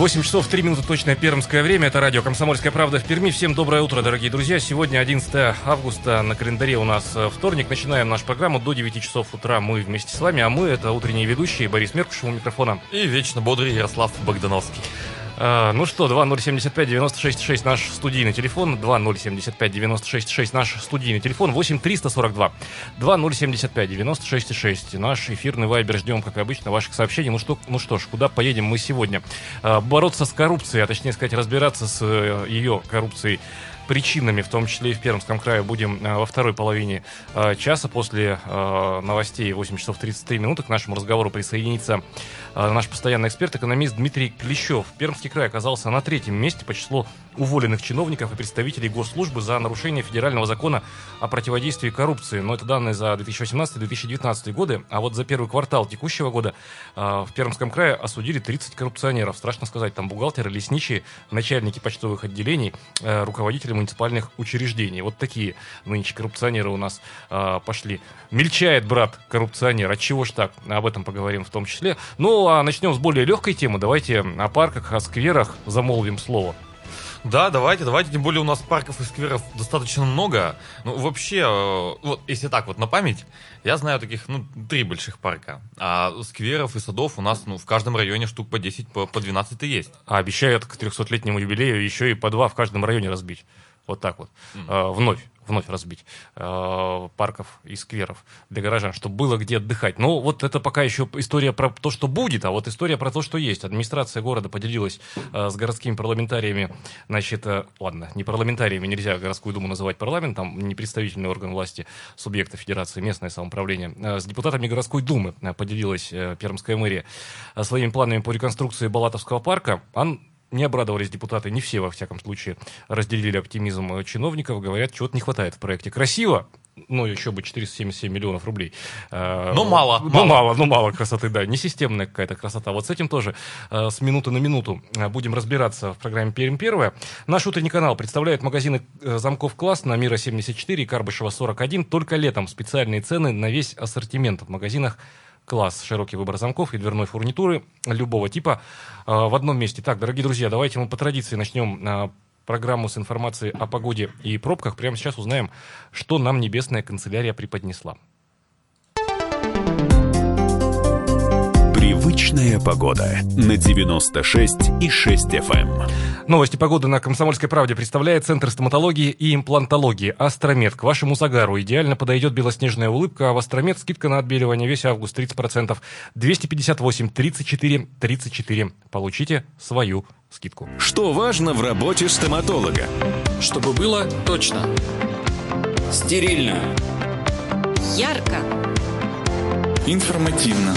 Восемь часов три минуты точное пермское время. Это радио «Комсомольская правда» в Перми. Всем доброе утро, дорогие друзья. Сегодня 11 августа. На календаре у нас э, вторник. Начинаем нашу программу. До 9 часов утра мы вместе с вами. А мы — это утренние ведущие Борис Меркушев у микрофона. И вечно бодрый Ярослав Богдановский. А, ну что, 2075-96-6 наш студийный телефон, 2075-96-6 наш студийный телефон, 8342 2075-96-6 наш эфирный вайбер, ждем, как обычно, ваших сообщений. Ну что, ну что ж, куда поедем мы сегодня? А, бороться с коррупцией, а точнее сказать, разбираться с э, ее коррупцией причинами, в том числе и в Пермском крае, будем э, во второй половине э, часа после э, новостей 8 часов 33 минуты к нашему разговору присоединится наш постоянный эксперт, экономист Дмитрий Клещев. Пермский край оказался на третьем месте по числу уволенных чиновников и представителей госслужбы за нарушение федерального закона о противодействии коррупции. Но это данные за 2018-2019 годы. А вот за первый квартал текущего года в Пермском крае осудили 30 коррупционеров. Страшно сказать, там бухгалтеры, лесничие, начальники почтовых отделений, руководители муниципальных учреждений. Вот такие нынче коррупционеры у нас э, пошли. Мельчает брат коррупционер. От чего ж так? Об этом поговорим в том числе. Ну, а начнем с более легкой темы. Давайте о парках, о скверах замолвим слово. Да, давайте, давайте, тем более у нас парков и скверов достаточно много. Ну, вообще, э, вот если так вот на память, я знаю таких, ну, три больших парка. А скверов и садов у нас, ну, в каждом районе штук по 10, по, по 12 есть. А обещают к 300-летнему юбилею еще и по два в каждом районе разбить. Вот так вот. Mm. А, вновь вновь разбить э, парков и скверов для горожан, чтобы было где отдыхать. Но вот это пока еще история про то, что будет, а вот история про то, что есть. Администрация города поделилась э, с городскими парламентариями, значит, э, ладно, не парламентариями, нельзя городскую думу называть парламентом, не представительный орган власти субъекта федерации, местное самоуправление, э, с депутатами городской думы э, поделилась э, Пермская мэрия э, своими планами по реконструкции Балатовского парка. Он не обрадовались депутаты, не все, во всяком случае, разделили оптимизм чиновников, говорят, чего-то не хватает в проекте. Красиво, ну, еще бы 477 миллионов рублей. Э, но мало. Ну, мало, мало, ну, мало красоты, да. Несистемная какая-то красота. Вот с этим тоже э, с минуты на минуту э, будем разбираться в программе «Пермь первое». Наш утренний канал представляет магазины замков «Класс» на Мира 74 и Карбышева 41. Только летом специальные цены на весь ассортимент в магазинах класс, широкий выбор замков и дверной фурнитуры любого типа а, в одном месте. Так, дорогие друзья, давайте мы по традиции начнем а, программу с информацией о погоде и пробках. Прямо сейчас узнаем, что нам небесная канцелярия преподнесла. Привычная погода на 96 и 6 FM. Новости погоды на Комсомольской правде представляет Центр стоматологии и имплантологии «Астромед». К вашему загару идеально подойдет белоснежная улыбка, а в «Астромед» скидка на отбеливание весь август 30%. 258 34 34. Получите свою скидку. Что важно в работе стоматолога? Чтобы было точно. Стерильно. Ярко. Информативно.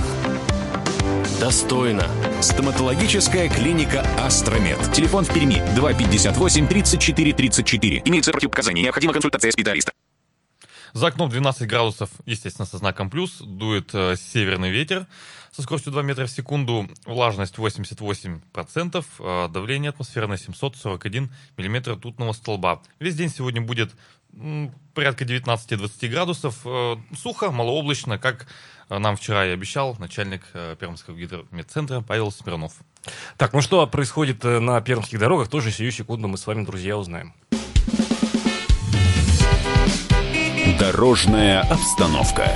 Достойно. Стоматологическая клиника «Астромед». Телефон в Перми 258 34 34. Имеется противопоказания. Необходима консультация специалиста. За окном 12 градусов, естественно, со знаком плюс. Дует э, северный ветер со скоростью 2 метра в секунду. Влажность 88%. Э, давление атмосферное 741 миллиметра ртутного столба. Весь день сегодня будет порядка 19-20 градусов. Э, сухо, малооблачно, как нам вчера и обещал начальник э, Пермского гидромедцентра Павел Смирнов. Так, ну что происходит на пермских дорогах, тоже сию секунду мы с вами, друзья, узнаем. Дорожная обстановка.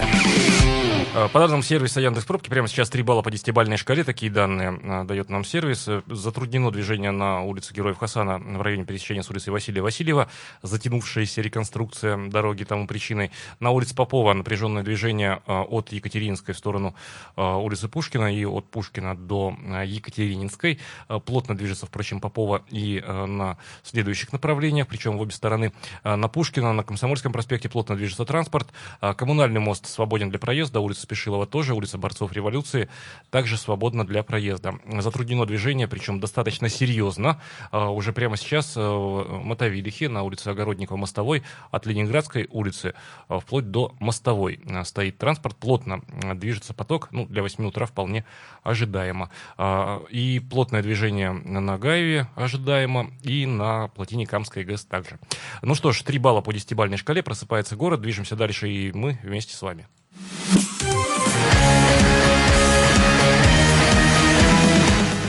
Э, по данным сервиса Яндекс Пробки, прямо сейчас 3 балла по 10-бальной шкале, такие данные э, дает нам сервис. Э, затруднено движение на улице Героев Хасана в районе пересечения с улицей Василия Васильева, затянувшаяся реконструкция дороги тому причиной. На улице Попова напряженное движение от Екатеринской в сторону улицы Пушкина и от Пушкина до Екатерининской. Плотно движется, впрочем, Попова и на следующих направлениях, причем в обе стороны. На Пушкина, на Комсомольском проспекте плотно движется транспорт. Коммунальный мост свободен для проезда, улица Спешилова тоже, улица Борцов Революции также свободна для проезда. Затруднено движение, причем достаточно серьезно. А, уже прямо сейчас э, в Мотовилихе на улице Огородникова Мостовой от Ленинградской улицы э, вплоть до Мостовой э, стоит транспорт. Плотно движется поток, ну, для 8 утра вполне ожидаемо. А, и плотное движение на Гаеве ожидаемо, и на плотине Камской ГЭС также. Ну что ж, 3 балла по 10-бальной шкале, просыпается город, движемся дальше, и мы вместе с вами.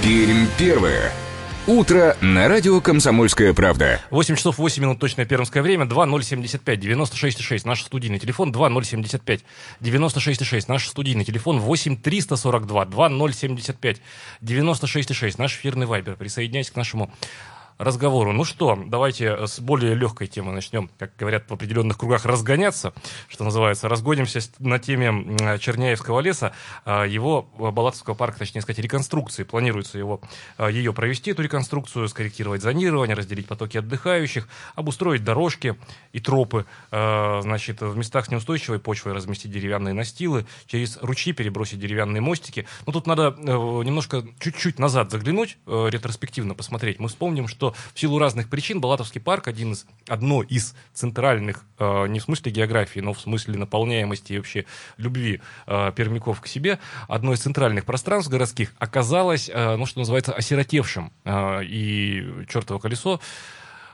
Пермь первое. Утро на радио «Комсомольская правда». 8 часов 8 минут точное пермское время, 2075 96,6, наш студийный телефон, 2075 96,6, наш студийный телефон, 8 342 2075 96,6, наш эфирный вайбер. Присоединяйтесь к нашему разговору. Ну что, давайте с более легкой темы начнем, как говорят в определенных кругах, разгоняться, что называется. Разгонимся на теме Черняевского леса, а, его Балатовского парка, точнее сказать, реконструкции. Планируется его, а, ее провести, эту реконструкцию, скорректировать зонирование, разделить потоки отдыхающих, обустроить дорожки и тропы, значит, в местах с неустойчивой почвой разместить деревянные настилы, через ручьи перебросить деревянные мостики. Но тут надо э, немножко чуть-чуть назад заглянуть, э, ретроспективно посмотреть. Мы вспомним, что в силу разных причин Балатовский парк один из, одно из центральных, э, не в смысле географии, но в смысле наполняемости и вообще любви э, пермяков к себе, одно из центральных пространств городских оказалось, э, ну, что называется, осиротевшим. Э, и чертово колесо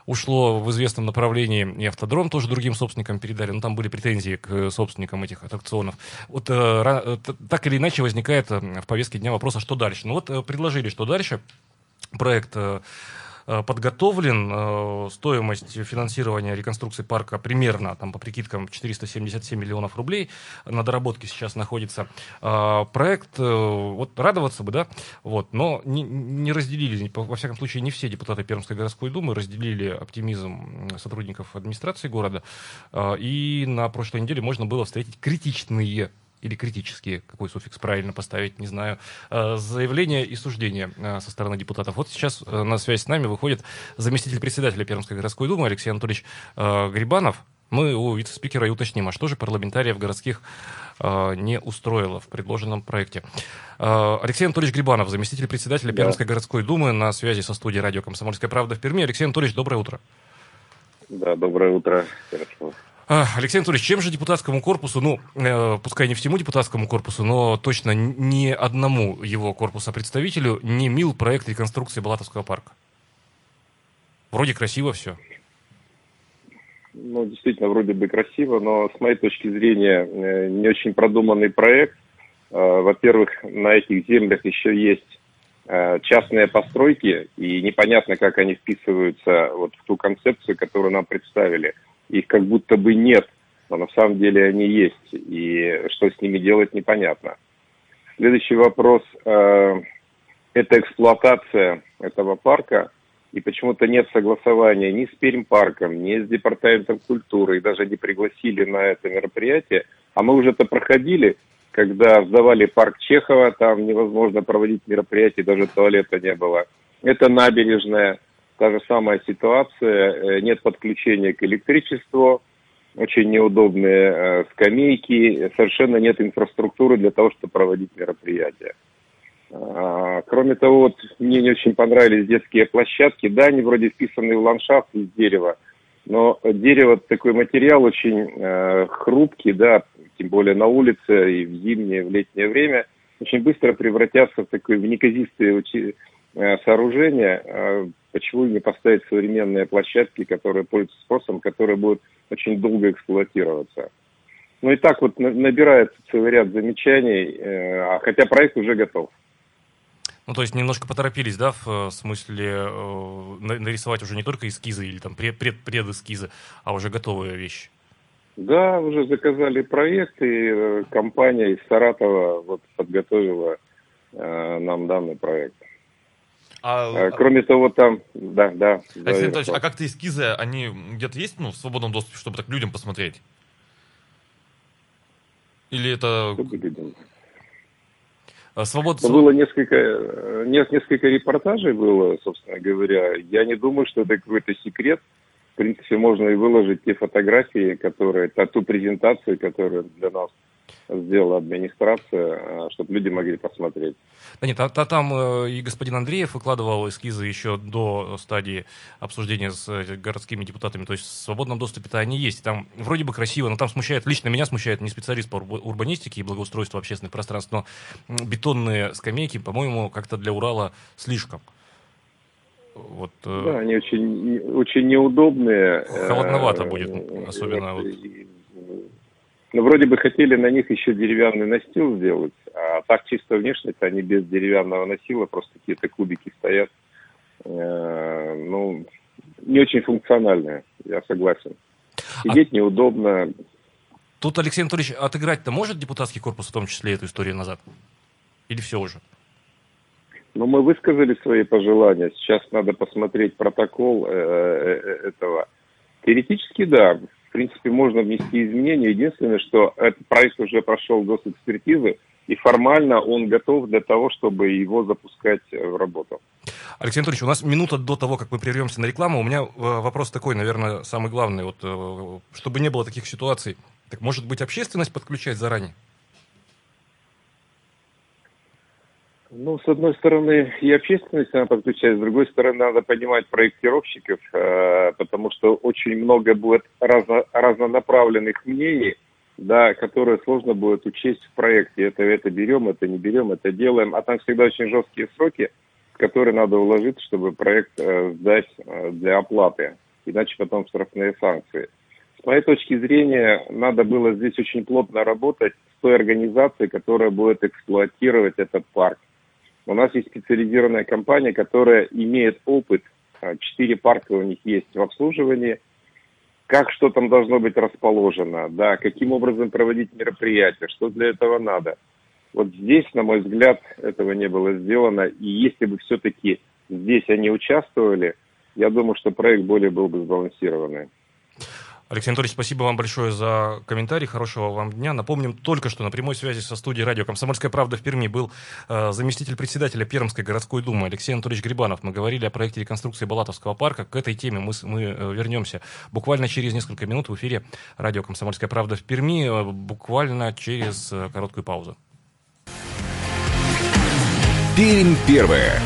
ушло в известном направлении, и автодром тоже другим собственникам передали, но там были претензии к собственникам этих аттракционов. Вот э, э так или иначе возникает э, в повестке дня вопрос, а что дальше? Ну вот э, предложили, что дальше проект Э, подготовлен. Э, стоимость финансирования реконструкции парка примерно, там, по прикидкам, 477 миллионов рублей. На доработке сейчас находится э, проект. Вот радоваться бы, да, вот, но не, не разделили, во всяком случае, не все депутаты Пермской городской думы разделили оптимизм сотрудников администрации города. И на прошлой неделе можно было встретить критичные или критические, какой суффикс правильно поставить, не знаю, э, заявления и суждения э, со стороны депутатов. Вот сейчас э, на связь с нами выходит заместитель председателя Пермской городской думы Алексей Анатольевич Грибанов. Мы у вице-спикера и уточним, а что же парламентариев городских не устроило в предложенном проекте. Алексей Анатольевич Грибанов, заместитель председателя да. Пермской городской думы, на связи со студией радио «Комсомольская правда» в Перми. Алексей Анатольевич, доброе утро. Да, доброе утро. Хорошо. А, Алексей Анатольевич, чем же депутатскому корпусу, ну, э, пускай не всему депутатскому корпусу, но точно ни одному его корпуса представителю не мил проект реконструкции Балатовского парка? Вроде красиво все. Ну, действительно, вроде бы красиво, но с моей точки зрения э, не очень продуманный проект. Э, во-первых, на этих землях еще есть э, частные постройки, и непонятно, как они вписываются вот в ту концепцию, которую нам представили – их как будто бы нет, но на самом деле они есть, и что с ними делать непонятно. Следующий вопрос э, – это эксплуатация этого парка, и почему-то нет согласования ни с Пермпарком, ни с Департаментом культуры, и даже не пригласили на это мероприятие. А мы уже это проходили, когда сдавали парк Чехова, там невозможно проводить мероприятие, даже туалета не было. Это набережная, Та же самая ситуация, э, нет подключения к электричеству, очень неудобные э, скамейки, совершенно нет инфраструктуры для того, чтобы проводить мероприятия. А, кроме того, вот мне не очень понравились детские площадки. Да, они вроде вписаны в ландшафт из дерева, но дерево такой материал очень э, хрупкий, да, тем более на улице и в зимнее, в летнее время, очень быстро превратятся в такое в неказистые сооружения. А, почему не поставить современные площадки, которые пользуются спросом, которые будут очень долго эксплуатироваться. Ну и так вот набирается целый ряд замечаний, э, а хотя проект уже готов. Ну, то есть немножко поторопились, да, в э, смысле э, нарисовать уже не только эскизы или там пред, пред, предэскизы, а уже готовые вещи. Да, уже заказали проект, и компания из Саратова вот подготовила э, нам данный проект. А, а, Кроме того, там, да, да. Алексей Анатольевич, а как-то эскизы, они где-то есть, ну, в свободном доступе, чтобы так людям посмотреть? Или это... Чтобы людям. А, свобод... Было несколько, несколько репортажей было, собственно говоря. Я не думаю, что это какой-то секрет. В принципе, можно и выложить те фотографии, которые, ту презентацию, которая для нас сделала администрация, чтобы люди могли посмотреть. Да нет, а, а там э, и господин Андреев выкладывал эскизы еще до стадии обсуждения с э, городскими депутатами, то есть в свободном доступе-то они есть. Там вроде бы красиво, но там смущает, лично меня смущает, не специалист по урбанистике и благоустройству общественных пространств, но бетонные скамейки, по-моему, как-то для Урала слишком. Вот, э, да, они очень, очень неудобные. Холодновато будет, особенно. Вот, ну, вроде бы хотели на них еще деревянный настил сделать, а так чисто внешне это они без деревянного настила, просто какие-то кубики стоят. Э, ну, не очень функциональные, я согласен. Сидеть а... неудобно. Тут Алексей Анатольевич отыграть-то может депутатский корпус в том числе эту историю назад? Или все уже? Ну, мы высказали свои пожелания. Сейчас надо посмотреть протокол э, э, этого. Теоретически, да принципе, можно внести изменения. Единственное, что этот проект уже прошел госэкспертизы, и формально он готов для того, чтобы его запускать в работу. Алексей Анатольевич, у нас минута до того, как мы прервемся на рекламу. У меня э, вопрос такой, наверное, самый главный. Вот, э, чтобы не было таких ситуаций, так может быть общественность подключать заранее? Ну, с одной стороны, и общественность надо подключать, с другой стороны, надо понимать проектировщиков, э, потому что очень много будет разно, разнонаправленных мнений, да, которые сложно будет учесть в проекте. Это, это берем, это не берем, это делаем. А там всегда очень жесткие сроки, в которые надо уложить, чтобы проект э, сдать э, для оплаты. Иначе потом штрафные санкции. С моей точки зрения, надо было здесь очень плотно работать с той организацией, которая будет эксплуатировать этот парк. У нас есть специализированная компания, которая имеет опыт, а, четыре парка у них есть в обслуживании, как что там должно быть расположено, да, каким образом проводить мероприятия, что для этого надо. Вот здесь, на мой взгляд, этого не было сделано. И если бы все-таки здесь они участвовали, я думаю, что проект более был бы сбалансированный. Алексей Анатольевич, спасибо вам большое за комментарий. Хорошего вам дня. Напомним, только что на прямой связи со студией радио «Комсомольская правда» в Перми был э, заместитель председателя Пермской городской думы Алексей Анатольевич Грибанов. Мы говорили о проекте реконструкции Балатовского парка. К этой теме мы, мы э, вернемся буквально через несколько минут в эфире радио «Комсомольская правда» в Перми, э, буквально через э, короткую паузу. Пермь первая.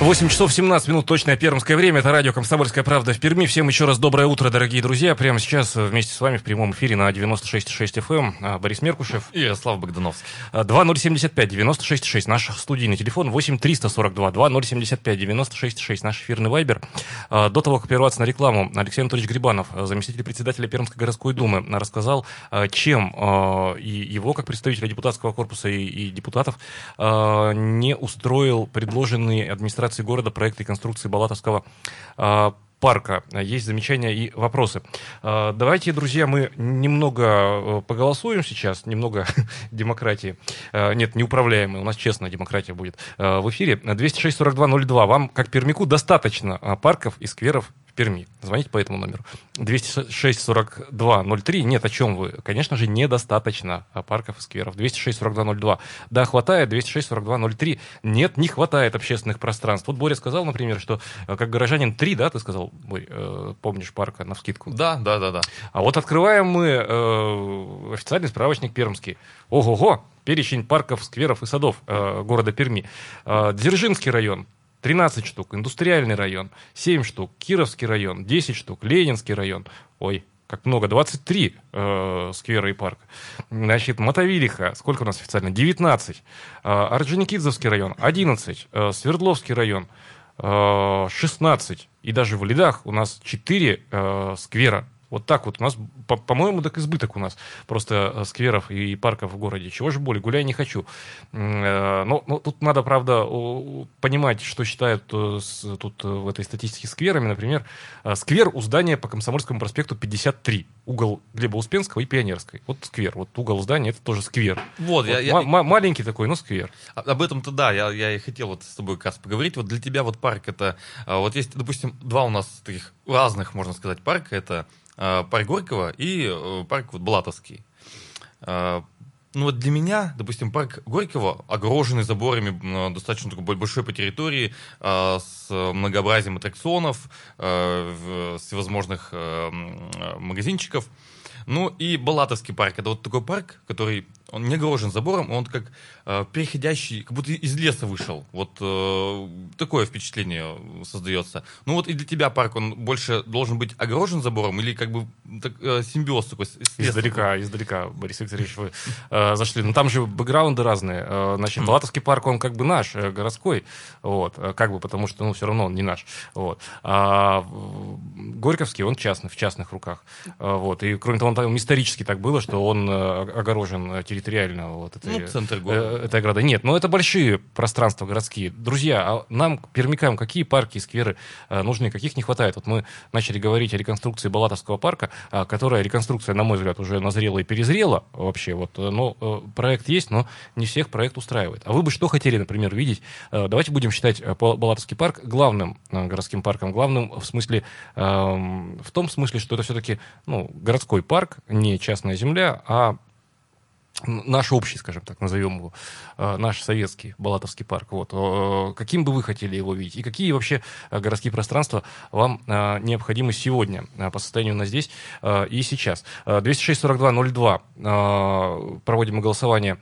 8 часов 17 минут, точное пермское время. Это радио «Комсомольская правда» в Перми. Всем еще раз доброе утро, дорогие друзья. Прямо сейчас вместе с вами в прямом эфире на 96,6 FM эм, а, Борис Меркушев. И Ярослав Богдановский. 2075 96,6 наш студийный телефон. 8 342 2075 96,6 наш эфирный вайбер. А, до того, как прерваться на рекламу, Алексей Анатольевич Грибанов, заместитель председателя Пермской городской думы, рассказал, а, чем и его, как представителя депутатского корпуса и, и депутатов, не устроил предложенный администрацией администрации города проект реконструкции Балатовского а, парка. Есть замечания и вопросы. А, давайте, друзья, мы немного э, поголосуем сейчас, немного демократии. А, нет, неуправляемой, у нас честная демократия будет в эфире. 206-4202. Вам, как пермяку, достаточно парков и скверов Перми. Звоните по этому номеру. 206-42-03. Нет, о чем вы? Конечно же, недостаточно парков и скверов. 206-42-02. Да, хватает. 206-42-03. Нет, не хватает общественных пространств. Вот Боря сказал, например, что э, как горожанин 3, да, ты сказал, Борь, э, помнишь парка на вскидку? Да, да, да, да. А вот открываем мы э, официальный справочник пермский. Ого-го! Перечень парков, скверов и садов э, города Перми. Э, Дзержинский район 13 штук, индустриальный район, 7 штук, Кировский район, 10 штук, Ленинский район, ой, как много, 23 э, сквера и парка. Значит, Мотовилиха, сколько у нас официально? 19. Э, Орджоникидзевский район, 11. Э, Свердловский район, э, 16. И даже в Лидах у нас 4 э, сквера вот так вот. У нас, по-моему, так избыток у нас просто э, скверов и парков в городе. Чего же более? Гуляй не хочу. Э, но, но тут надо, правда, понимать, что считают э, тут в этой статистике скверами. Например, сквер у здания по Комсомольскому проспекту 53. Угол Глеба Успенского и Пионерской. Вот сквер. Вот угол здания, это тоже сквер. Вот, вот я, я... маленький такой, но сквер. Об этом-то да, я, я и хотел вот с тобой раз поговорить. Вот для тебя вот парк это... Вот есть, допустим, два у нас таких разных, можно сказать, парка. Это парк Горького и э, парк вот Блатовский. Э, ну вот для меня, допустим, парк Горького, огороженный заборами, достаточно такой большой по территории, э, с многообразием аттракционов, э, всевозможных э, э, магазинчиков. Ну и Балатовский парк. Это вот такой парк, который, он не огорожен забором, он как э, переходящий, как будто из леса вышел. Вот э, такое впечатление создается. Ну вот и для тебя парк, он больше должен быть огорожен забором или как бы так, э, симбиоз такой с, лесом? Издалека, издалека, Борис Викторович, вы э, зашли. Ну, там же бэкграунды разные. Э, значит, Балатовский парк, он как бы наш, э, городской. Вот, э, как бы, потому что, ну, все равно он не наш. Вот. А Горьковский, он частный, в частных руках. Э, вот. И, кроме того, он там исторически так было, что он огорожен э, территориально. Вот, этой, Ну, центр города. э, этой ограды. Нет, но это большие пространства городские. Друзья, а нам, пермякам, какие парки и скверы э, нужны, каких не хватает? Вот мы начали говорить о реконструкции Балатовского парка, а, которая реконструкция, на мой взгляд, уже назрела и перезрела вообще. Вот, э, но э, проект есть, но не всех проект устраивает. А вы бы что хотели, например, видеть? Э, Давайте будем считать э, Балатовский парк главным э, городским парком. Главным в смысле, эм, в том смысле, что это все-таки ну, городской парк, не частная земля, а наш общий, скажем так, назовем его, э, наш советский Балатовский парк. Вот. Каким бы вы хотели его видеть? И какие вообще э, городские пространства вам э, необходимы сегодня по состоянию на здесь и сейчас? Э, 206-42-02 э, проводим голосование.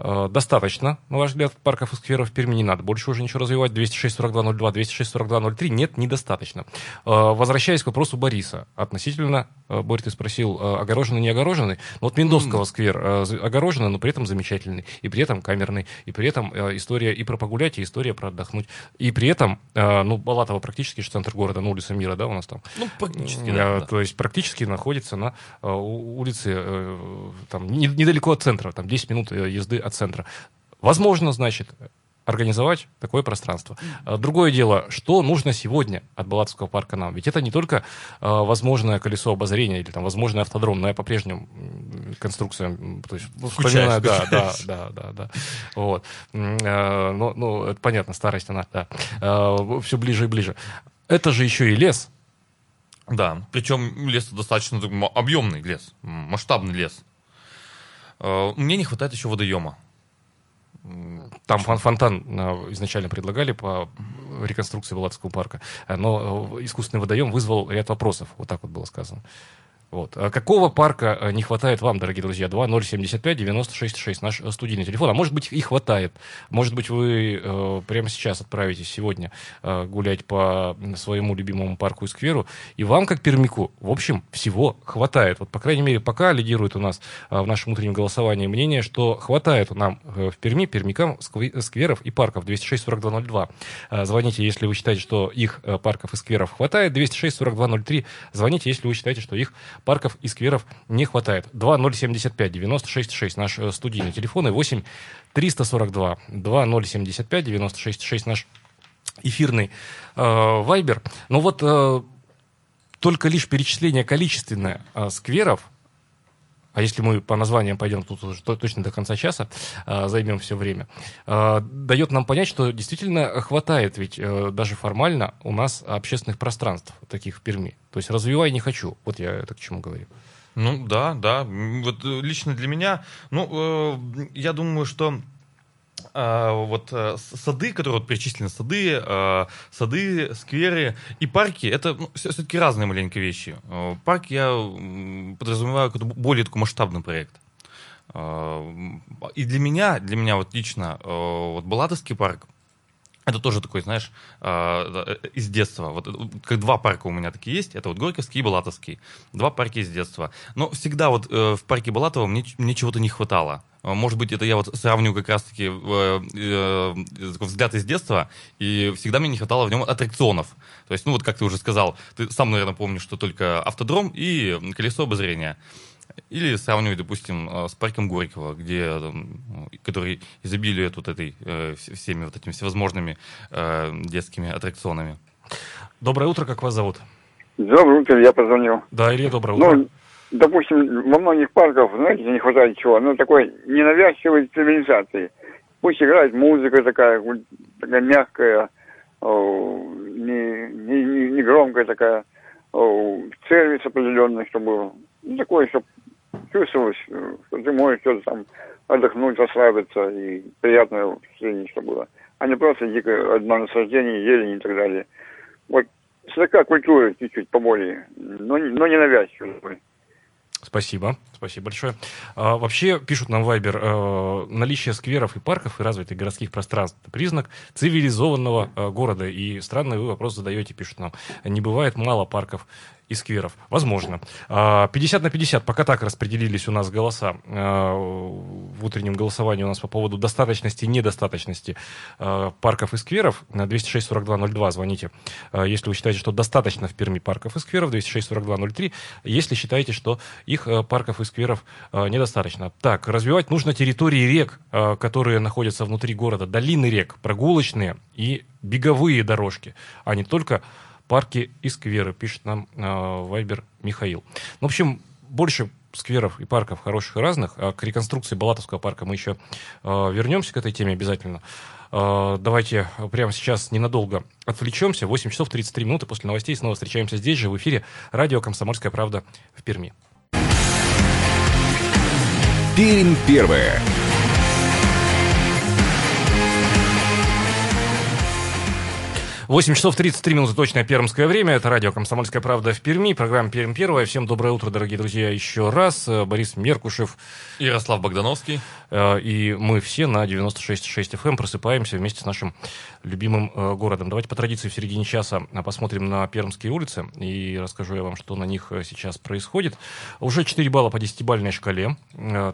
Э, Достаточно, на ваш взгляд, парков и скверов в Перми не надо. Больше уже ничего развивать. 206-42-02, 206-42-03 нет, недостаточно. Э, Возвращаясь к вопросу Бориса относительно, э, Борь, ты спросил, огороженный, не огороженный. Ну, Вот Миндовского сквер огороженный, но при этом замечательный. И при этом камерный. И при этом история и про погулять, и история про отдохнуть. И при этом, ну, Балатово практически же центр города, ну, улица Мира, да, у нас там. Ну, практически, да. да. То есть практически находится на улице, там, не- недалеко от центра, там 10 минут езды от центра. Возможно, значит, организовать такое пространство. А Другое дело, что нужно сегодня от Балатовского парка нам? Ведь это не только э, возможное колесо обозрения или там возможный автодром, но я по-прежнему м, конструкция, то есть Скучаешь, вспоминаю, да, да, да, да, да. Вот. Э, Ну, ну, это понятно, старость она, да. Все ближе и ближе. Это же еще и лес. Да, причем лес достаточно объемный лес, масштабный лес. Э, Мне не хватает еще водоема. Там фон- фонтан э, изначально предлагали по реконструкции Балатского парка, но э, искусственный водоем вызвал ряд вопросов. Вот так вот было сказано. Вот. А какого парка э, не хватает вам, дорогие друзья? 2075-96-6, наш э, студийный телефон. А может быть, и хватает. Может быть, вы э, прямо сейчас отправитесь сегодня э, гулять по своему любимому парку и скверу, и вам, как пермяку, в общем, всего хватает. Вот, по крайней мере, пока лидирует у нас э, в нашем утреннем голосовании мнение, что хватает нам э, в Перми, пермякам, скве- скверов и парков. 206-4202. Э, Звоните, если вы считаете, что их э, парков и скверов хватает. 206-4203. Звоните, если вы считаете, что их парков и скверов не хватает. 2075 96 6 наш э, студийный телефон и 8 342 2075 96 6 наш эфирный э, вайбер. Но вот э, только лишь перечисление количественное э, скверов, а если мы по названиям пойдем тут уже то- точно до конца часа, э, займем все время, э, дает нам понять, что действительно хватает, ведь э, даже формально у нас общественных пространств таких в Перми. То есть развивай не хочу. Вот я это к чему говорю. Ну да, да. Вот э, лично для меня, ну, э, я думаю, что вот э, сады, которые вот перечислены, сады, э, сады, скверы и парки, это все-таки разные маленькие вещи. Э, Парк я подразумеваю как более такой масштабный проект. Э, И для меня, для меня вот лично, э, вот Балатовский парк, это тоже такой, знаешь, э, э, из детства. Вот э, как два парка у меня такие есть. Это вот Горьковский и Балатовский. Два парка из детства. Но всегда вот э, в парке Балатова мне, мне чего-то не хватало. Э, Может быть, это я вот сравню как раз-таки э, э, такой взгляд из детства, и всегда мне не хватало в нем аттракционов. То есть, ну вот как ты уже сказал, ты сам, наверное, помнишь, что только автодром и колесо обозрения. Или сравнивать, допустим, э, с парком Горького, где, там, который изобилует вот этой, э, вс- всеми вот этими всевозможными э, детскими аттракционами. Доброе утро, как вас зовут? Доброе утро, я позвонил. Да, Илья, доброе утро. Ну, допустим, во многих парках, знаете, не хватает чего? Ну, такой ненавязчивой цивилизации. Пусть играет музыка такая, такая мягкая, не, не, не, не громкая такая, сервис определенный, чтобы, ну, такой, чтобы чувствовалось, э, что ты что-то там отдохнуть, расслабиться и приятное впечатление, что было. А не просто дикое одно насаждение, зелень и так далее. Вот слегка культуры чуть-чуть поболее, но, но не навязчивой. Спасибо, спасибо большое. А, вообще, пишут нам Вайбер, э, наличие скверов и парков и развитых городских пространств – признак цивилизованного э, города. И странный вы вопрос задаете, пишут нам. Не бывает мало парков и скверов. Возможно. 50 а, на 50, пока так распределились у нас голоса а, в утреннем голосовании у нас по поводу достаточности и недостаточности а, парков и скверов. На 206-42-02 звоните, если вы считаете, что достаточно в Перми парков и скверов, 206-42-03, если считаете, что их парков и скверов недостаточно. Так, развивать нужно территории рек, которые находятся внутри города, долины рек, прогулочные и беговые дорожки, а не только парки и скверы, пишет нам э, Вайбер Михаил. Ну, в общем, больше скверов и парков хороших и разных. А к реконструкции Балатовского парка мы еще э, вернемся к этой теме обязательно. Э, давайте прямо сейчас ненадолго отвлечемся. 8 часов 33 минуты после новостей снова встречаемся здесь же в эфире радио «Комсомольская правда» в Перми. Пермь первая. 8 часов 33 минуты точное пермское время. Это радио «Комсомольская правда» в Перми. Программа «Перм первая». Всем доброе утро, дорогие друзья, еще раз. Э, Борис Меркушев. Ярослав Богдановский. Э, и мы все на 96,6 FM эм просыпаемся вместе с нашим любимым э, городом. Давайте по традиции в середине часа посмотрим на Пермские улицы и расскажу я вам, что на них сейчас происходит. Уже 4 балла по 10-бальной шкале.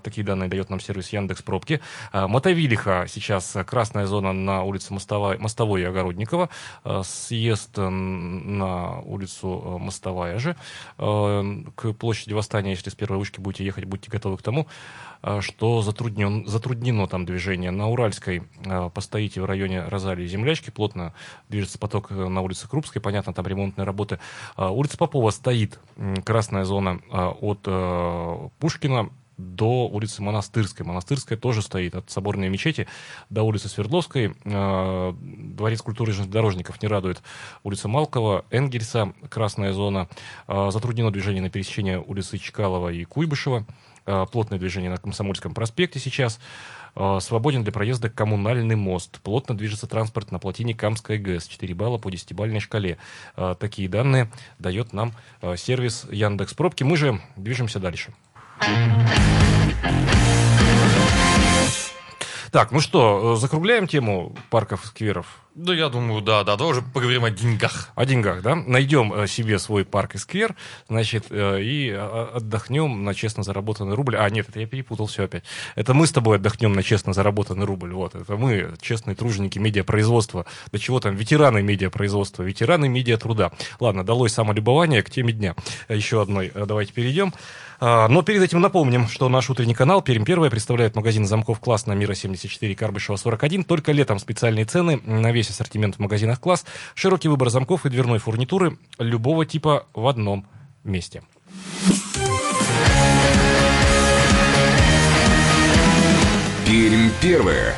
Такие данные дает нам сервис Яндекс Пробки. Мотовилиха сейчас красная зона на улице Мостовой, Мостовой и Огородникова. Э, съезд на улицу э, Мостовая же э, к площади Восстания, если с первой вышки будете ехать, будьте готовы к тому, что затруднен, затруднено там движение. На Уральской постоите в районе Розалии землячки, плотно движется поток на улице Крупской, понятно, там ремонтные работы. Улица Попова стоит, красная зона от Пушкина, до улицы Монастырской. Монастырская тоже стоит от Соборной мечети до улицы Свердловской. Э, Дворец культуры железнодорожников не радует. Улица Малкова, Энгельса, красная зона. Э, затруднено движение на пересечении улицы Чкалова и Куйбышева. Э, плотное движение на Комсомольском проспекте сейчас. Свободен для проезда коммунальный мост. Плотно движется транспорт на плотине Камская ГЭС. 4 балла по 10-бальной шкале. Такие данные дает нам сервис Яндекс Пробки. Мы же движемся дальше. Так, ну что, закругляем тему парков и скверов? Да, я думаю, да, да. Давай уже поговорим о деньгах. О деньгах, да? Найдем э, себе свой парк и сквер, значит, э, и отдохнем на честно заработанный рубль. А, нет, это я перепутал все опять. Это мы с тобой отдохнем на честно заработанный рубль. Вот, это мы, честные труженики медиапроизводства. Да чего там, ветераны медиапроизводства, ветераны медиатруда. Ладно, далось самолюбование к теме дня. Еще одной э, давайте перейдем. А, но перед этим напомним, что наш утренний канал Пермь Первая представляет магазин замков класс на Мира 74, Карбышева 41. Только летом специальные цены на весь ассортимент в магазинах класс, широкий выбор замков и дверной фурнитуры любого типа в одном месте. Пермь первая.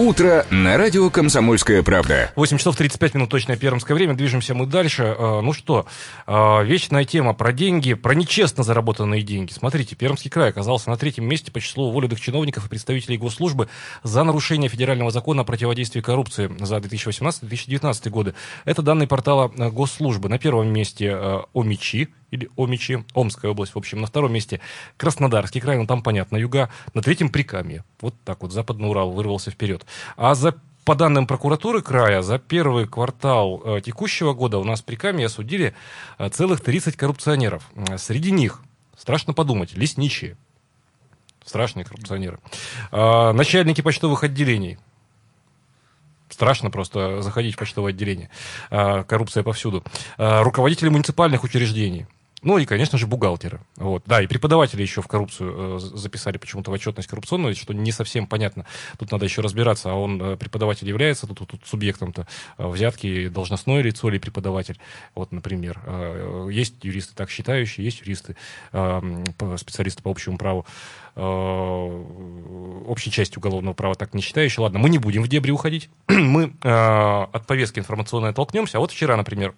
Утро на радио «Комсомольская правда». 8 часов 35 минут точное пермское время. Движемся мы дальше. А, ну что, а, вечная тема про деньги, про нечестно заработанные деньги. Смотрите, Пермский край оказался на третьем месте по числу уволенных чиновников и представителей госслужбы за нарушение федерального закона о противодействии коррупции за 2018-2019 годы. Это данные портала а, госслужбы. На первом месте ОМИЧИ, или Омичи, Омская область, в общем, на втором месте Краснодарский край, ну там понятно, юга, на третьем Прикамье. Вот так вот, Западный Урал вырвался вперед. А за по данным прокуратуры края, за первый квартал э, текущего года у нас при Каме осудили э, целых 30 коррупционеров. Среди них, страшно подумать, лесничие. Страшные коррупционеры. Э, начальники почтовых отделений. Страшно просто заходить в почтовое отделение. Э, коррупция повсюду. Э, руководители муниципальных учреждений. Ну и, конечно же, бухгалтеры. Вот. Да, и преподаватели еще в коррупцию э, записали почему-то в отчетность коррупционную, что не совсем понятно. Тут надо еще разбираться, а он э, преподаватель является тут, тут субъектом-то э, взятки, должностное лицо или преподаватель. Вот, например. Э, есть юристы так считающие, есть юристы, э, специалисты по общему праву э, общей части уголовного права так не считающие. Ладно, мы не будем в дебри уходить. мы э, от повестки информационной оттолкнемся. А вот вчера, например,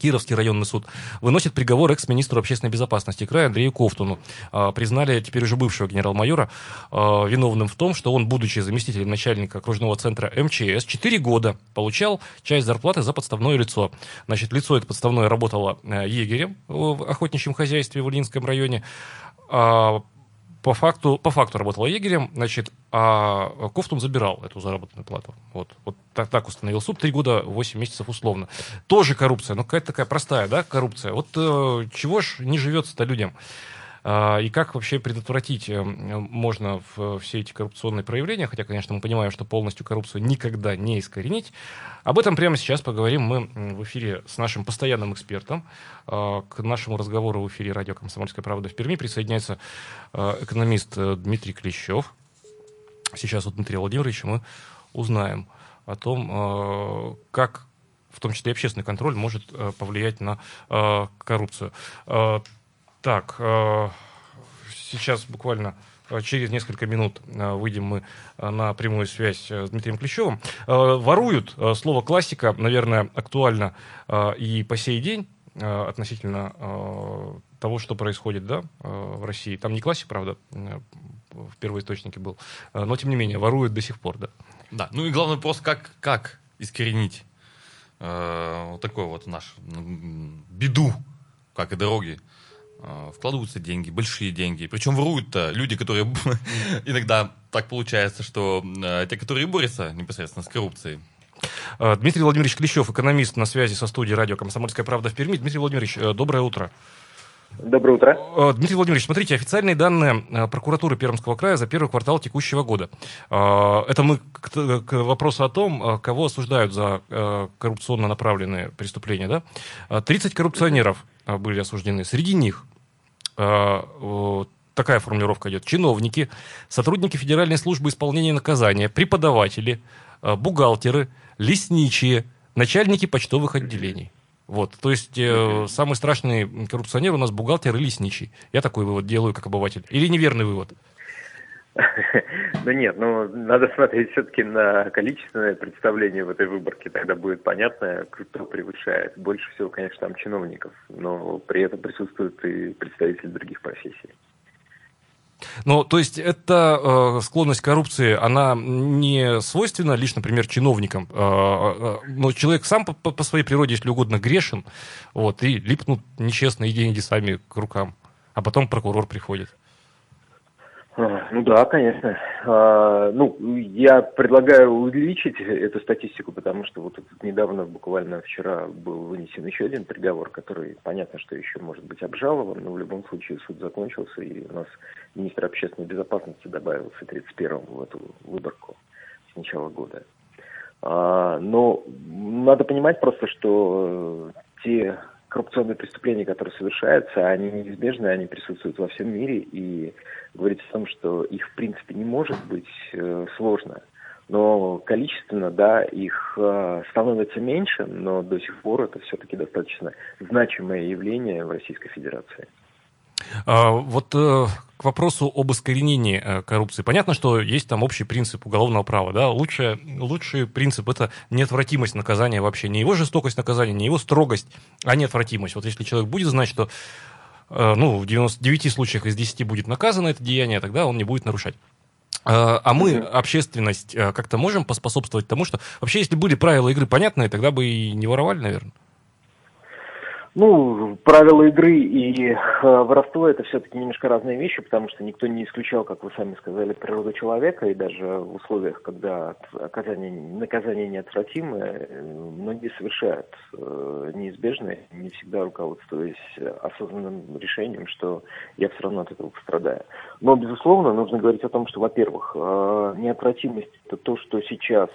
Кировский районный суд выносит приговор экс-министру общественной безопасности края Андрею Ковтуну. А, признали теперь уже бывшего генерал-майора а, виновным в том, что он, будучи заместителем начальника окружного центра МЧС, 4 года получал часть зарплаты за подставное лицо. Значит, лицо это подставное работало э, егерем в охотничьем хозяйстве в Ильинском районе. По факту, по факту работал егерем, значит, а Кофтун забирал эту заработную плату. Вот, вот так, так установил суд. Три года, восемь месяцев условно. Тоже коррупция, но какая-то такая простая, да, коррупция. Вот э, чего ж не живется-то людям? А, и как вообще предотвратить э, можно все эти коррупционные проявления, хотя, конечно, мы понимаем, что полностью коррупцию никогда не искоренить. Об этом прямо сейчас поговорим мы в эфире с нашим постоянным экспертом. А, к нашему разговору в эфире радио «Комсомольская правда» в Перми присоединяется э, экономист э, Дмитрий Клещев. Сейчас у Дмитрия Владимировича мы узнаем о том, как в том числе и общественный контроль может повлиять на коррупцию. Так, э, сейчас буквально э, через несколько минут э, выйдем мы на прямую связь с Дмитрием Клещевым. Воруют, слово классика, наверное, актуально и по сей день относительно того, что происходит да, в России. Там не классик, правда, в первоисточнике был, но тем не менее воруют до сих пор, да. Да, ну и главный вопрос, как, как искоренить вот такой вот наш беду, как и дороги вкладываются деньги, большие деньги. Причем воруют-то люди, которые иногда так получается, что э, те, которые борются непосредственно с коррупцией. А, Дмитрий Владимирович Клещев, экономист на связи со студией радио «Комсомольская правда» в Перми. Дмитрий Владимирович, э, доброе утро. Доброе утро. А, Дмитрий Владимирович, смотрите, официальные данные прокуратуры Пермского края за первый квартал текущего года. Это мы к, к вопросу о том, кого осуждают за коррупционно направленные преступления. Да? 30 коррупционеров были осуждены. Среди них а, такая формулировка идет. Чиновники, сотрудники Федеральной службы исполнения наказания, преподаватели, а, бухгалтеры, лесничие, начальники почтовых отделений. Вот, то есть э, самый страшный коррупционер у нас бухгалтер и лесничий. Я такой вывод делаю как обыватель. Или неверный вывод? Ну нет, ну надо смотреть все-таки на количественное представление в этой выборке, тогда будет понятно, кто превышает. Больше всего, конечно, там чиновников, но при этом присутствуют и представители других профессий. Ну, то есть эта э, склонность к коррупции, она не свойственна лишь, например, чиновникам. Э, э, но человек сам по, по своей природе, если угодно, грешен, вот, и липнут нечестные деньги сами к рукам. А потом прокурор приходит. Ну да, конечно. А, ну, я предлагаю увеличить эту статистику, потому что вот недавно, буквально вчера, был вынесен еще один приговор, который, понятно, что еще может быть обжалован, но в любом случае суд закончился, и у нас министр общественной безопасности добавился 31-м в эту выборку с начала года. А, но надо понимать просто, что те коррупционные преступления, которые совершаются, они неизбежны, они присутствуют во всем мире, и говорить о том, что их в принципе не может быть, э, сложно. Но количественно, да, их э, становится меньше, но до сих пор это все-таки достаточно значимое явление в Российской Федерации. А, вот э, к вопросу об искоренении э, коррупции. Понятно, что есть там общий принцип уголовного права. Да? Лучший, лучший принцип – это неотвратимость наказания вообще. Не его жестокость наказания, не его строгость, а неотвратимость. Вот если человек будет знать, что э, ну, в 99 случаях из 10 будет наказано это деяние, тогда он не будет нарушать. А мы, общественность, как-то можем поспособствовать тому, что вообще, если были правила игры понятные, тогда бы и не воровали, наверное. Ну, правила игры и э, воровство это все-таки немножко разные вещи, потому что никто не исключал, как вы сами сказали, природу человека, и даже в условиях, когда оказание, наказание неотвратимое, э, многие совершают э, неизбежное, не всегда руководствуясь осознанным решением, что я все равно от этого пострадаю. Но, безусловно, нужно говорить о том, что, во-первых, неотвратимость это то, что сейчас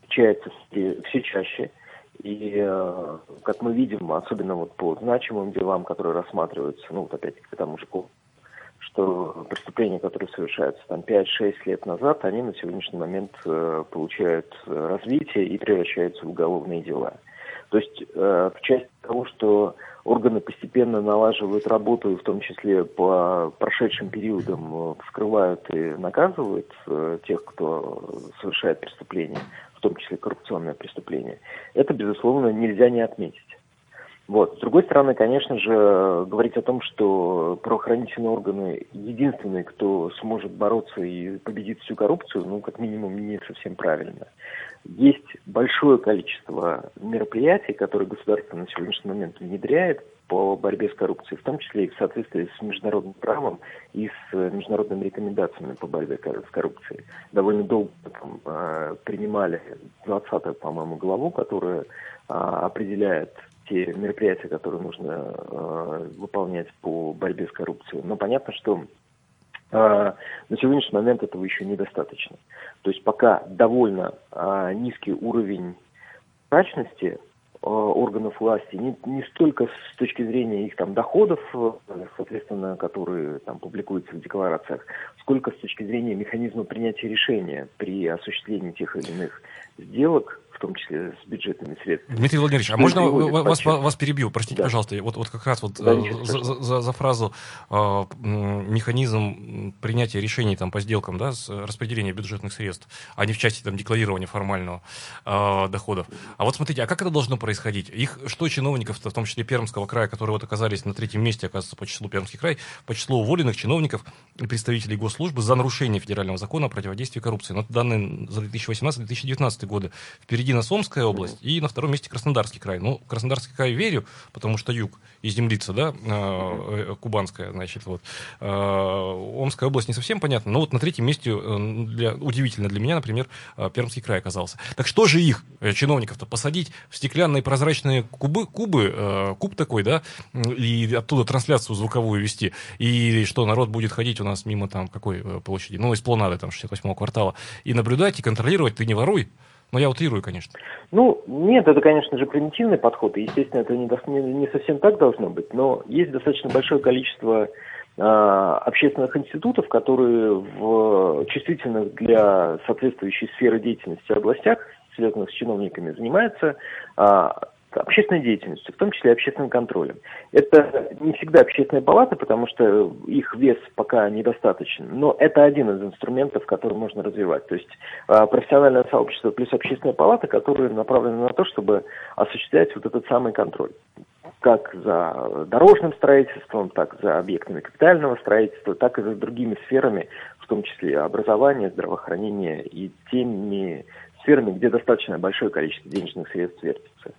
встречается все чаще – и, э, как мы видим, особенно вот по значимым делам, которые рассматриваются, ну, вот опять-таки тому же что преступления, которые совершаются там 5-6 лет назад, они на сегодняшний момент э, получают развитие и превращаются в уголовные дела. То есть э, в части того, что органы постепенно налаживают работу, и в том числе по прошедшим периодам э, вскрывают и наказывают э, тех, кто совершает преступления, том числе коррупционное преступление, это, безусловно, нельзя не отметить. Вот. С другой стороны, конечно же, говорить о том, что правоохранительные органы единственные, кто сможет бороться и победить всю коррупцию, ну, как минимум, не совсем правильно. Есть большое количество мероприятий, которые государство на сегодняшний момент внедряет по борьбе с коррупцией, в том числе и в соответствии с международным правом и с международными рекомендациями по борьбе с коррупцией. Довольно долго там, а, принимали 20-ю, по-моему, главу, которая а, определяет те мероприятия, которые нужно э, выполнять по борьбе с коррупцией. Но понятно, что э, на сегодняшний момент этого еще недостаточно. То есть пока довольно э, низкий уровень прозрачности Э, органов власти, не, не столько с точки зрения их там доходов, э, соответственно, которые там публикуются в декларациях, сколько с точки зрения механизма принятия решения при осуществлении тех или иных сделок, в том числе с бюджетными средствами. Дмитрий Владимирович, а можно вас, вас перебью? Простите, да. пожалуйста, вот, вот как раз вот да, э, за, за, за фразу э, механизм принятия решений там по сделкам, да, с распределения бюджетных средств, а не в части там декларирования формального э, доходов. А вот смотрите, а как это должно происходить? Их что чиновников, в том числе Пермского края, которые вот оказались на третьем месте, оказывается, по числу Пермский край, по числу уволенных чиновников и представителей госслужбы за нарушение федерального закона о противодействии коррупции. Но данные за 2018-2019 годы впереди Впереди нас Омская область и на втором месте Краснодарский край. Ну, Краснодарский край верю, потому что юг и землица, да, э, кубанская, значит, вот. Э, Омская область не совсем понятно, но вот на третьем месте, э, для, удивительно для меня, например, э, Пермский край оказался. Так что же их, э, чиновников-то, посадить в стеклянные прозрачные кубы, кубы, куб такой, да, и оттуда трансляцию звуковую вести, и что народ будет ходить у нас мимо там какой площади, ну, из Плонады, там, 68-го квартала, и наблюдать, и контролировать, ты не воруй, но я утрирую, конечно. Ну, нет, это, конечно же, примитивный подход, и, естественно, это не, не, совсем так должно быть, но есть достаточно большое количество э, общественных институтов, которые в чувствительных для соответствующей сферы деятельности областях, связанных с чиновниками, занимаются э, общественной деятельностью, в том числе общественным контролем. Это не всегда общественная палата, потому что их вес пока недостаточен, но это один из инструментов, который можно развивать. То есть а, профессиональное сообщество плюс общественная палата, которые направлены на то, чтобы осуществлять вот этот самый контроль как за дорожным строительством, так за объектами капитального строительства, так и за другими сферами, в том числе образование, здравоохранение и теми сферами, где достаточно большое количество денежных средств вертится.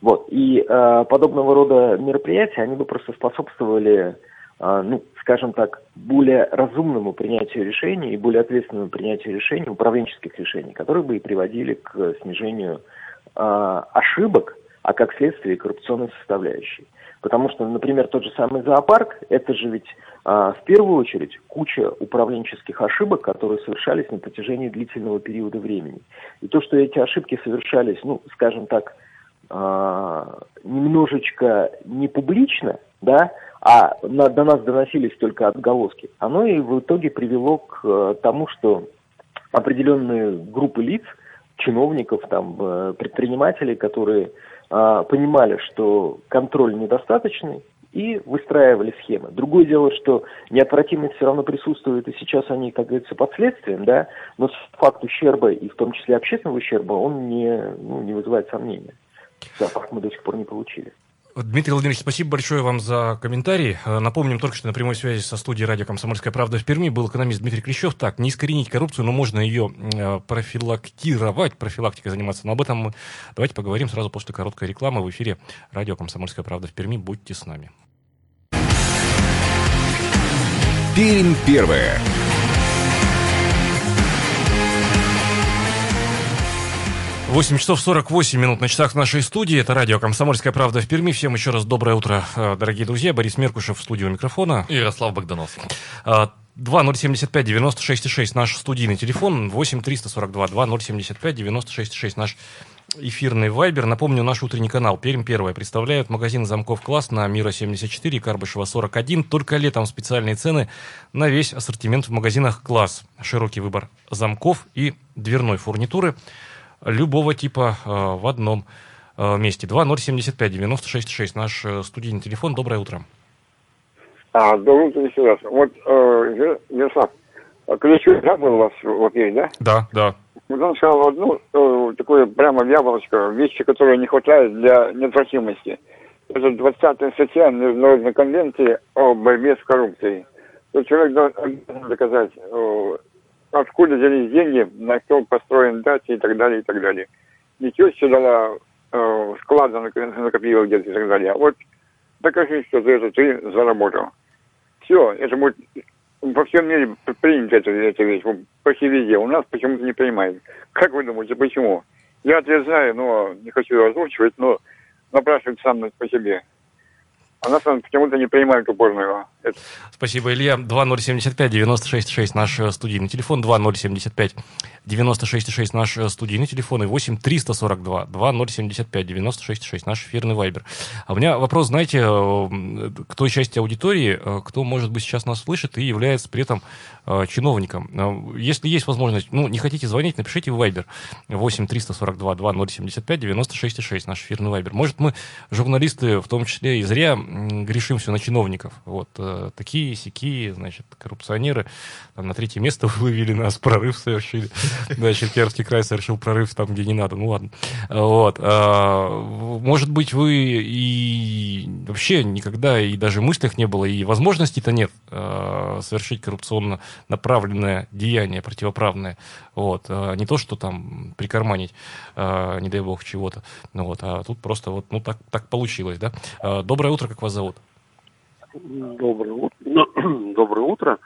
Вот. И э, подобного рода мероприятия, они бы просто способствовали, э, ну, скажем так, более разумному принятию решений и более ответственному принятию решений, управленческих решений, которые бы и приводили к снижению э, ошибок, а как следствие коррупционной составляющей. Потому что, например, тот же самый зоопарк, это же ведь а, в первую очередь куча управленческих ошибок, которые совершались на протяжении длительного периода времени. И то, что эти ошибки совершались, ну, скажем так, немножечко не публично, да, а на, до нас доносились только отголоски, оно и в итоге привело к э, тому, что определенные группы лиц, чиновников, там, э, предпринимателей, которые э, понимали, что контроль недостаточный, и выстраивали схемы. Другое дело, что неотвратимость все равно присутствует, и сейчас они, как говорится, под следствием, да, но факт ущерба, и в том числе общественного ущерба, он не, ну, не вызывает сомнения. Запах мы до сих пор не получили. Дмитрий Владимирович, спасибо большое вам за комментарий. Э, напомним только, что на прямой связи со студией радио «Комсомольская правда» в Перми был экономист Дмитрий Клещев. Так, не искоренить коррупцию, но можно ее э, профилактировать, профилактикой заниматься. Но об этом мы давайте поговорим сразу после короткой рекламы в эфире радио «Комсомольская правда» в Перми. Будьте с нами. Пермь первая. 8 часов 48 минут на часах нашей студии. Это радио «Комсомольская правда» в Перми. Всем еще раз доброе утро, э, дорогие друзья. Борис Меркушев в студии у микрофона. И Ярослав Богданов. 2075 96 6 наш студийный телефон, 8 342 2075 96 6 наш эфирный вайбер. Напомню, наш утренний канал Пермь Первая представляют магазин замков класс на Мира 74, Карбышева 41. Только летом специальные цены на весь ассортимент в магазинах класс. Широкий выбор замков и дверной фурнитуры любого типа э, в одном э, месте. 2075 96 6 наш э, студийный телефон. Доброе утро. А, доброе утро еще раз. Вот, э, Ярослав, ключевой да, был у вас вот есть, да? Да, да. Вот он сказал одну э, такую прямо в яблочко, вещи, которые не хватает для неотвратимости. это 20-я статья Международной конвенции о борьбе с коррупцией. То человек должен доказать, откуда взялись деньги, на что построен дача и так далее, и так далее. Не теща дала э, склада накопила где-то и так далее, а вот докажи, что за это ты заработал. Все, это будет во всем мире принято эта, эта вещь, почти везде. У нас почему-то не принимают. Как вы думаете, почему? Я ответ знаю, но не хочу озвучивать, но напрашивается сам по себе. А нас почему-то не принимают упорно Это... Спасибо, Илья. 2075-96-6 наш э, студийный телефон. 2075-96-6 наш э, студийный телефон. И 8-342-2075-96-6 наш эфирный вайбер. А у меня вопрос, знаете, э, к той части аудитории, кто, может быть, сейчас нас слышит и является при этом чиновником. Если есть возможность, ну, не хотите звонить, напишите в вайбер. 8-342-2075-96-6 наш эфирный вайбер. Может, мы, журналисты, в том числе и зря грешим все на чиновников. Вот э, такие, сякие, значит, коррупционеры там, на третье место вывели нас, прорыв совершили. Значит, Пермский край совершил прорыв там, где не надо. Ну ладно. Вот. А, может быть, вы и вообще никогда и даже мыслях не было, и возможностей-то нет а, совершить коррупционно направленное деяние противоправное. Вот. А, не то, что там прикарманить, а, не дай бог, чего-то. Ну, вот. А тут просто вот, ну, так, так получилось, да. А, доброе утро, как вас зовут? Доброе утро. Ну, доброе утро.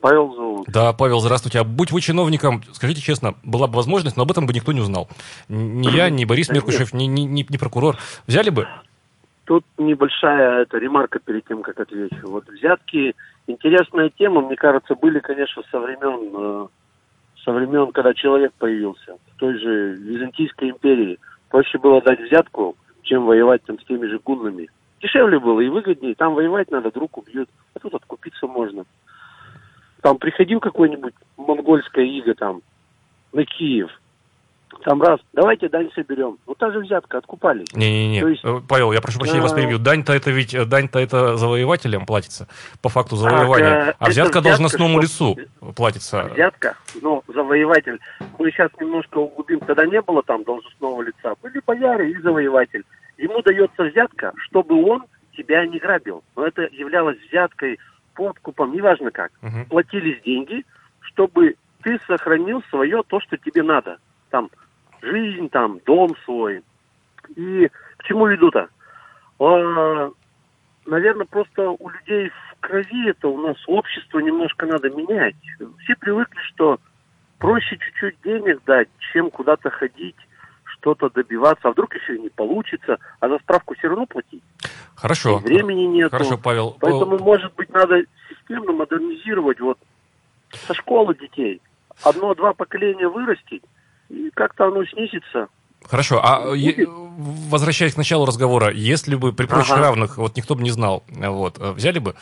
Павел зовут. Да, Павел, здравствуйте. А будь вы чиновником, скажите честно, была бы возможность, но об этом бы никто не узнал. Ни я, ни Борис Меркушев, ни, ни, ни, ни прокурор. Взяли бы? Тут небольшая эта ремарка перед тем, как отвечу. Вот взятки, интересная тема, мне кажется, были, конечно, со времен, э, со времен, когда человек появился. В той же Византийской империи. Проще было дать взятку, чем воевать там с теми же гуннами. Дешевле было и выгоднее. Там воевать надо, друг убьют. А тут откупиться можно. Там приходил какой-нибудь монгольское иго там на Киев. Там раз, давайте дань соберем. Ну, та же взятка, откупали. Не-не-не, есть... Э, Павел, я прошу прощения, а... вас перебью. Дань-то это ведь, э, дань-то это завоевателям платится, по факту завоевания. А, а взятка должностному лицу платится. Взятка, ну, завоеватель. Мы сейчас немножко углубим, тогда не было там должностного лица. Были бояре и завоеватель. Ему дается взятка, чтобы он тебя не грабил. Но это являлось взяткой, подкупом, неважно как. Угу. Платились деньги, чтобы ты сохранил свое то, что тебе надо. Там жизнь, там дом свой. И к чему веду-то? А, наверное, просто у людей в крови это у нас общество немножко надо менять. Все привыкли, что проще чуть-чуть денег дать, чем куда-то ходить что-то добиваться, а вдруг еще и не получится, а за справку все равно платить. Хорошо. И времени нет. Хорошо, Павел. Поэтому, может быть, надо системно модернизировать вот со школы детей. Одно-два поколения вырастить, и как-то оно снизится. Хорошо, а е- возвращаясь к началу разговора, если бы при прочих ага. равных вот никто бы не знал, вот, взяли бы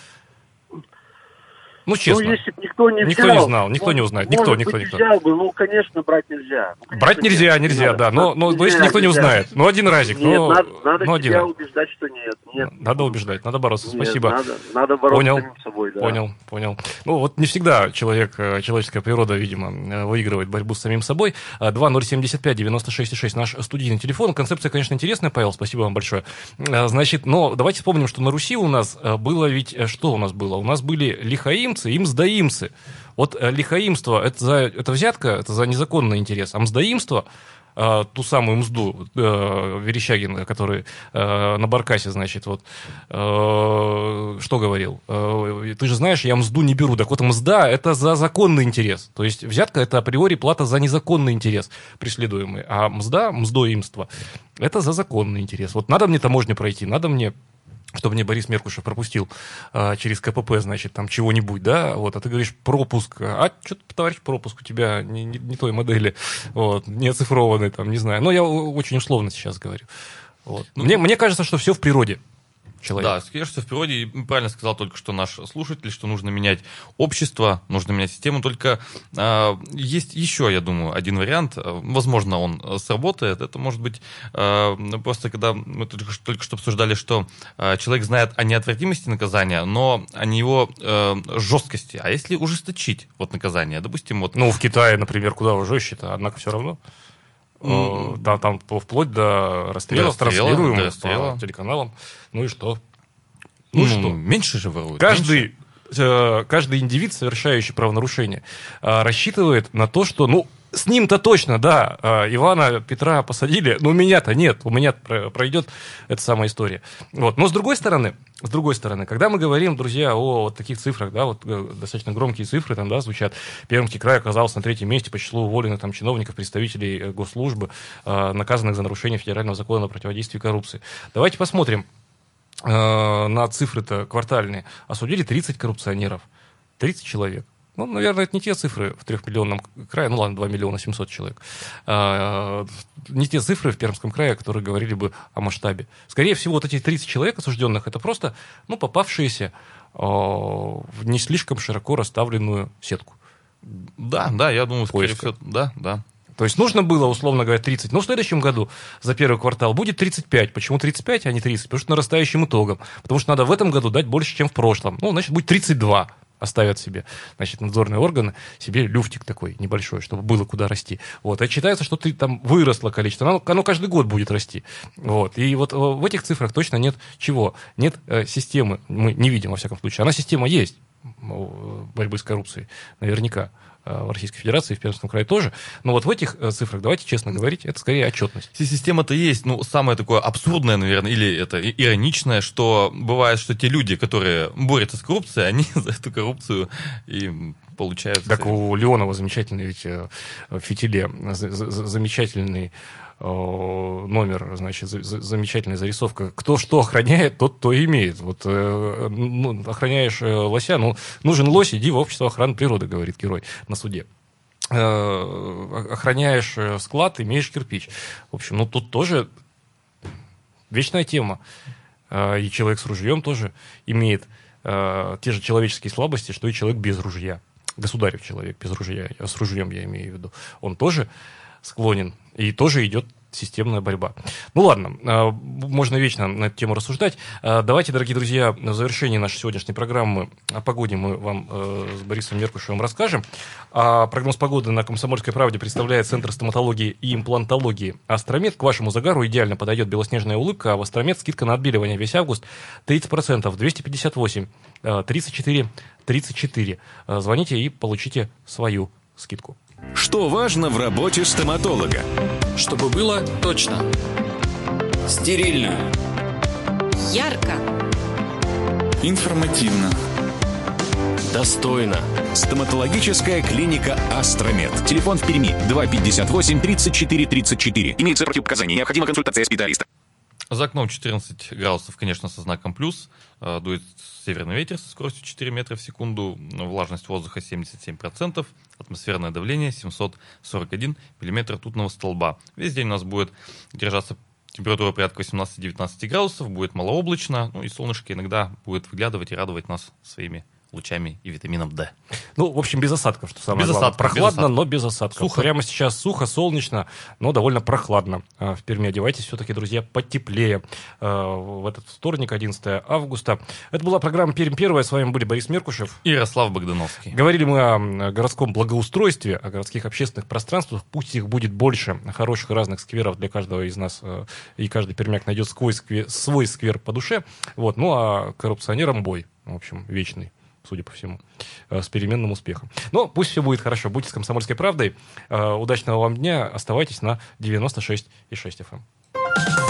ну, честно. Ну, если бы никто не Никто взял, не знал, никто не узнает, никто, никто, никто. взял бы, ну, конечно, брать нельзя. Ну, конечно, брать нельзя, нельзя, нельзя да, но, но, нельзя, если никто нельзя. не узнает, ну, один разик, нет, ну, надо, надо ну, один себя раз. убеждать, что нет, нет. Надо убеждать, надо бороться, нет, спасибо. Надо, надо бороться понял, с собой, да. Понял, понял. Ну, вот не всегда человек, э, человеческая природа, видимо, э, выигрывает борьбу с самим собой. 2075-96-6 наш студийный телефон. Концепция, конечно, интересная, Павел, спасибо вам большое. Э, значит, но давайте вспомним, что на Руси у нас было ведь, что у нас было? У нас были лихаимцы и мздоимцы мздоимцы. Вот э, лихаимство это, за, это взятка, это за незаконный интерес, а мздоимство э, ту самую мзду э, Верещагина, который э, на Баркасе, значит, вот, э, что говорил? Э, ты же знаешь, я мзду не беру. Так вот, мзда – это за законный интерес. То есть взятка – это априори плата за незаконный интерес преследуемый. А мзда, мздоимство – это за законный интерес. Вот надо мне таможню пройти, надо мне чтобы мне Борис Меркушев пропустил а, через КПП, значит, там чего-нибудь, да, вот, а ты говоришь пропуск, а что-то, товарищ, пропуск у тебя не, не, не той модели, вот, не оцифрованный, там, не знаю, но я очень условно сейчас говорю. Вот. Ну, мне, мне кажется, что все в природе человек. Да, конечно, в природе, правильно сказал только что наш слушатель, что нужно менять общество, нужно менять систему, только э, есть еще, я думаю, один вариант, возможно, он сработает, это может быть э, просто, когда мы только, только что обсуждали, что э, человек знает о неотвратимости наказания, но о его э, жесткости, а если ужесточить вот наказание, допустим, вот... Ну, в Китае, например, куда жестче-то, однако все равно... Э, Там, там вплоть до расстрела, до расстрела. по телеканалам. Ну и что? Ну, что? Меньше же воруют. меньше. Каждый, э, каждый индивид, совершающий правонарушение, э, рассчитывает на то, что, ну, с ним-то точно, да, э, Ивана Петра посадили, но у меня-то нет, у меня про- пройдет эта самая история. Вот. Но с другой стороны, с другой стороны, когда мы говорим, друзья, о вот таких цифрах, да, вот э, достаточно громкие цифры там, да, звучат, Пермский край оказался на третьем месте по числу уволенных там чиновников, представителей э, госслужбы, э, наказанных за нарушение федерального закона о противодействии коррупции. Давайте посмотрим, э, на цифры-то квартальные, осудили 30 коррупционеров. 30 человек. Ну, наверное, это не те цифры в трехмиллионном крае, ну ладно, 2 миллиона 700 человек. А, не те цифры в Пермском крае, которые говорили бы о масштабе. Скорее всего, вот эти 30 человек осужденных, это просто, ну, попавшиеся а, в не слишком широко расставленную сетку. Да, да, я думаю, скорее всего, да, да. То есть нужно было, условно говоря, 30. Но в следующем году за первый квартал будет 35. Почему 35, а не 30? Потому что нарастающим итогом. Потому что надо в этом году дать больше, чем в прошлом. Ну, значит, будет 32 оставят себе, значит, надзорные органы, себе люфтик такой небольшой, чтобы было куда расти. Вот. А считается, что ты там выросло количество. Оно, оно каждый год будет расти. Вот. И вот э, в этих цифрах точно нет чего. Нет э, системы. Мы не видим, во всяком случае. Она система есть э, борьбы с коррупцией. Наверняка в Российской Федерации, в Пермском крае тоже. Но вот в этих э, цифрах, давайте честно говорить, это скорее отчетность. Си- Система-то есть, ну, самое такое абсурдное, наверное, или это ироничное, что бывает, что те люди, которые борются с коррупцией, они за эту коррупцию и получают... Так у Леонова замечательный ведь э, в фитиле, за- за- за- замечательный э, номер, значит, за- за- замечательная зарисовка. Кто что охраняет, тот то имеет. Вот э, ну, охраняешь э, лося, ну, нужен лось, иди в общество охраны природы, говорит герой на суде. Э, Охраняешь э, склад, имеешь кирпич. В общем, ну тут тоже вечная тема. Э, И человек с ружьем тоже имеет э, те же человеческие слабости, что и человек без ружья. Государев человек без ружья, с ружьем я имею в виду. Он тоже склонен, и тоже идет системная борьба. Ну ладно, э, можно вечно на эту тему рассуждать. Э, Давайте, дорогие друзья, в завершении нашей сегодняшней программы о погоде мы вам э, с Борисом Меркушевым расскажем. А прогноз погоды на «Комсомольской правде» представляет Центр стоматологии и имплантологии «Астромед». К вашему загару идеально подойдет белоснежная улыбка, а в «Астромед» скидка на отбеливание весь август 30%, 258, э, 34, 34. Э, Звоните и получите свою скидку. Что важно в работе стоматолога? Чтобы было точно. Стерильно. Ярко. Информативно. Достойно. Стоматологическая клиника «Астромед». Телефон в Перми 258 34 34. Имеется противопоказания. Необходима консультация специалиста. За окном 14 градусов, конечно, со знаком плюс. Э, Дует северный ветер со скоростью 4 метра в секунду. Влажность воздуха 77%. Атмосферное давление 741 миллиметр ртутного столба. Весь день у нас будет держаться температура порядка 18-19 градусов. Будет малооблачно. Ну и солнышко иногда будет выглядывать и радовать нас своими лучами и витамином D. Ну, в общем, без осадков, что самое Без главное. осадков, без Прохладно, осадков. но без осадков. Сухо. Прямо сейчас сухо, солнечно, но довольно прохладно. А, В Перми одевайтесь все-таки, друзья, потеплее. А, В этот вторник, 11 августа. Это была программа «Пермь первая». С вами были Борис Меркушев. И Ярослав Богдановский. Говорили мы о городском благоустройстве, о городских общественных пространствах. Пусть их будет больше, хороших разных скверов для каждого из нас. э, И каждый пермяк найдет свой сквер, свой сквер по душе. Вот. Ну, а коррупционерам бой. В общем, вечный судя по всему, э, с переменным успехом. Но пусть все будет хорошо. Будьте с «Комсомольской правдой». Э, Удачного вам дня. Оставайтесь на 96,6 FM.